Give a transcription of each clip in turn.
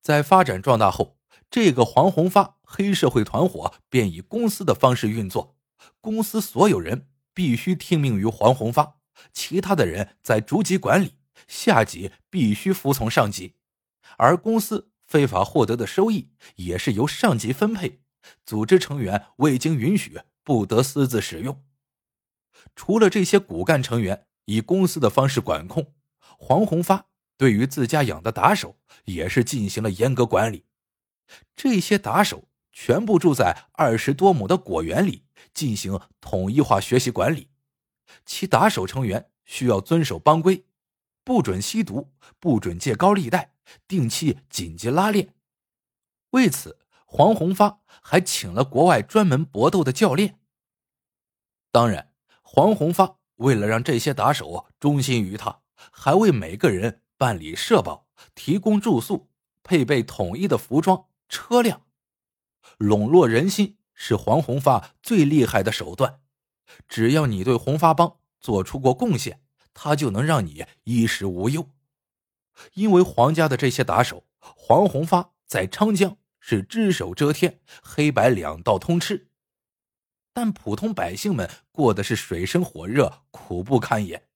在发展壮大后，这个黄宏发黑社会团伙便以公司的方式运作，公司所有人必须听命于黄宏发，其他的人在逐级管理，下级必须服从上级，而公司非法获得的收益也是由上级分配，组织成员未经允许不得私自使用。除了这些骨干成员以公司的方式管控，黄宏发对于自家养的打手也是进行了严格管理。这些打手全部住在二十多亩的果园里，进行统一化学习管理。其打手成员需要遵守帮规，不准吸毒，不准借高利贷，定期紧急拉练。为此，黄宏发还请了国外专门搏斗的教练。当然。黄宏发为了让这些打手忠心于他，还为每个人办理社保、提供住宿、配备统一的服装、车辆，笼络人心是黄宏发最厉害的手段。只要你对红发帮做出过贡献，他就能让你衣食无忧。因为黄家的这些打手，黄宏发在昌江是只手遮天，黑白两道通吃。但普通百姓们过的是水深火热、苦不堪言。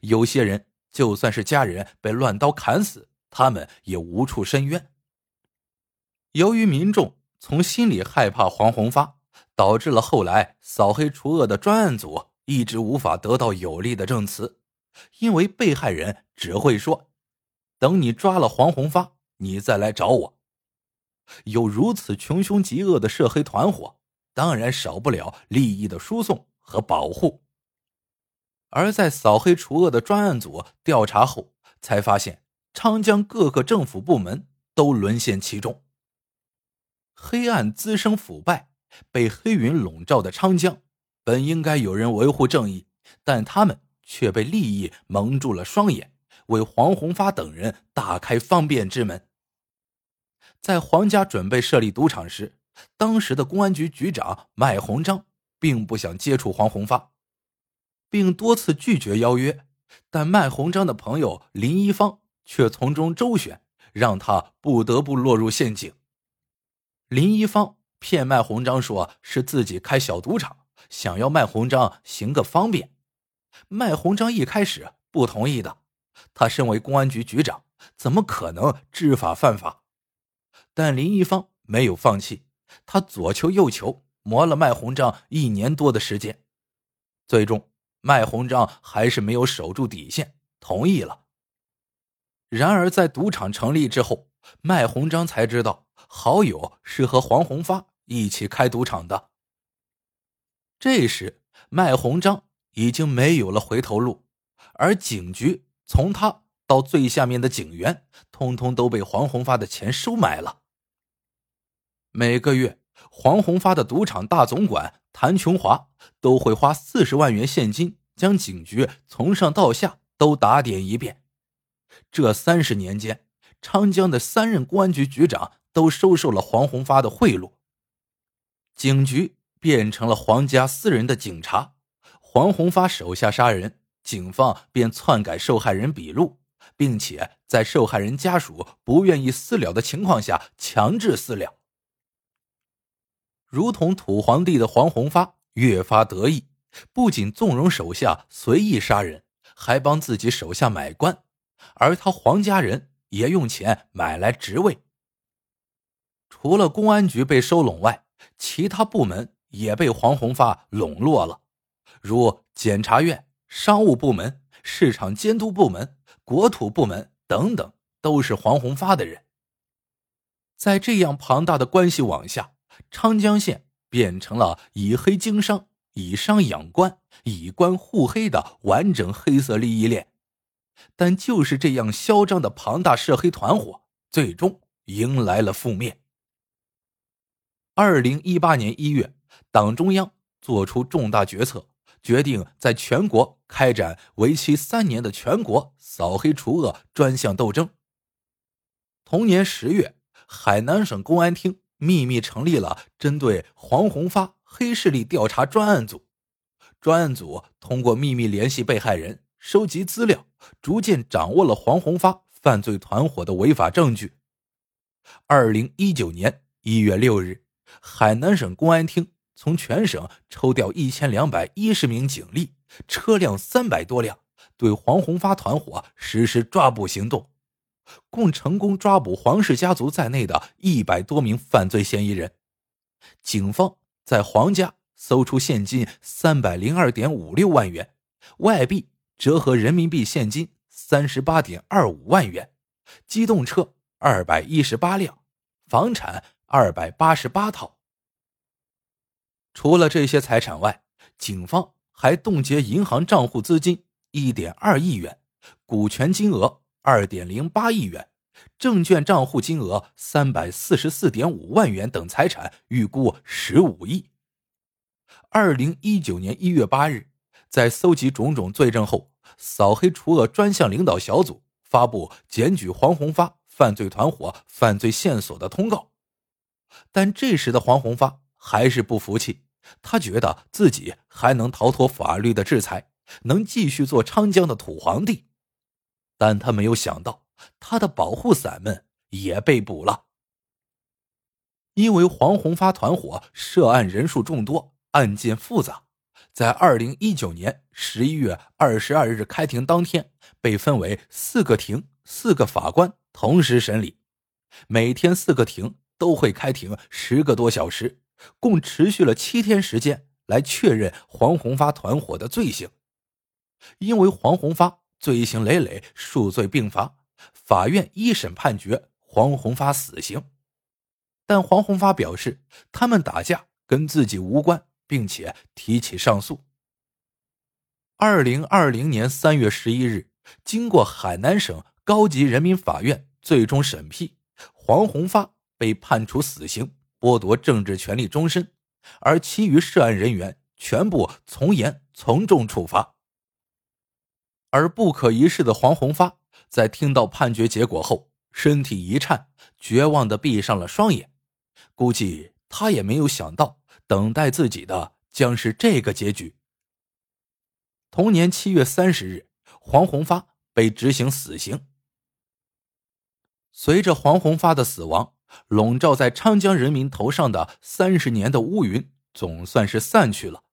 有些人就算是家人被乱刀砍死，他们也无处伸冤。由于民众从心里害怕黄宏发，导致了后来扫黑除恶的专案组一直无法得到有力的证词，因为被害人只会说：“等你抓了黄宏发，你再来找我。”有如此穷凶极恶的涉黑团伙。当然少不了利益的输送和保护。而在扫黑除恶的专案组调查后，才发现昌江各个政府部门都沦陷其中。黑暗滋生腐败，被黑云笼罩的昌江，本应该有人维护正义，但他们却被利益蒙住了双眼，为黄宏发等人打开方便之门。在黄家准备设立赌场时，当时的公安局局长麦鸿章并不想接触黄宏发，并多次拒绝邀约，但麦鸿章的朋友林一方却从中周旋，让他不得不落入陷阱。林一方骗麦鸿章说是自己开小赌场，想要麦鸿章行个方便。麦鸿章一开始不同意的，他身为公安局局长，怎么可能知法犯法？但林一方没有放弃。他左求右求，磨了麦鸿章一年多的时间，最终麦鸿章还是没有守住底线，同意了。然而，在赌场成立之后，麦鸿章才知道好友是和黄宏发一起开赌场的。这时，麦鸿章已经没有了回头路，而警局从他到最下面的警员，通通都被黄宏发的钱收买了。每个月，黄宏发的赌场大总管谭琼华都会花四十万元现金，将警局从上到下都打点一遍。这三十年间，昌江的三任公安局局长都收受了黄宏发的贿赂，警局变成了黄家私人的警察。黄宏发手下杀人，警方便篡改受害人笔录，并且在受害人家属不愿意私了的情况下强制私了。如同土皇帝的黄宏发越发得意，不仅纵容手下随意杀人，还帮自己手下买官，而他黄家人也用钱买来职位。除了公安局被收拢外，其他部门也被黄宏发笼络了，如检察院、商务部门、市场监督部门、国土部门等等，都是黄宏发的人。在这样庞大的关系网下。昌江县变成了以黑经商、以商养官、以官护黑的完整黑色利益链。但就是这样嚣张的庞大涉黑团伙，最终迎来了覆灭。二零一八年一月，党中央作出重大决策，决定在全国开展为期三年的全国扫黑除恶专项斗争。同年十月，海南省公安厅。秘密成立了针对黄宏发黑势力调查专案组，专案组通过秘密联系被害人、收集资料，逐渐掌握了黄宏发犯罪团伙的违法证据。二零一九年一月六日，海南省公安厅从全省抽调一千两百一十名警力、车辆三百多辆，对黄宏发团伙实施抓捕行动，共成功抓捕黄氏家族在内的一百多名犯罪嫌疑人。警方在黄家搜出现金三百零二点五六万元，外币折合人民币现金三十八点二五万元，机动车。二百一十八辆，房产二百八十八套。除了这些财产外，警方还冻结银行账户资金一点二亿元，股权金额二点零八亿元，证券账户金额三百四十四点五万元等财产预估十五亿。二零一九年一月八日，在搜集种种罪证后，扫黑除恶专项领导小组发布检举黄宏发。犯罪团伙犯罪线索的通告，但这时的黄宏发还是不服气，他觉得自己还能逃脱法律的制裁，能继续做昌江的土皇帝，但他没有想到，他的保护伞们也被捕了。因为黄宏发团伙涉案人数众多，案件复杂，在二零一九年十一月二十二日开庭当天，被分为四个庭，四个法官。同时审理，每天四个庭都会开庭十个多小时，共持续了七天时间来确认黄宏发团伙的罪行。因为黄宏发罪行累累，数罪并罚，法院一审判决黄宏发死刑。但黄宏发表示，他们打架跟自己无关，并且提起上诉。二零二零年三月十一日，经过海南省。高级人民法院最终审批，黄宏发被判处死刑，剥夺政治权利终身，而其余涉案人员全部从严从重处罚。而不可一世的黄宏发在听到判决结果后，身体一颤，绝望的闭上了双眼。估计他也没有想到，等待自己的将是这个结局。同年七月三十日，黄宏发被执行死刑。随着黄宏发的死亡，笼罩在昌江人民头上的三十年的乌云总算是散去了，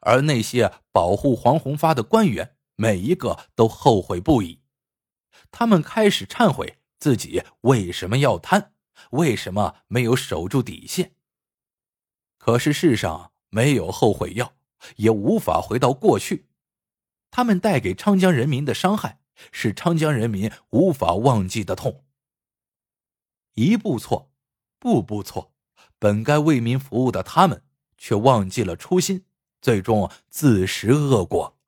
而那些保护黄宏发的官员，每一个都后悔不已。他们开始忏悔自己为什么要贪，为什么没有守住底线。可是世上没有后悔药，也无法回到过去。他们带给昌江人民的伤害，是昌江人民无法忘记的痛。一步错，步步错，本该为民服务的他们，却忘记了初心，最终自食恶果。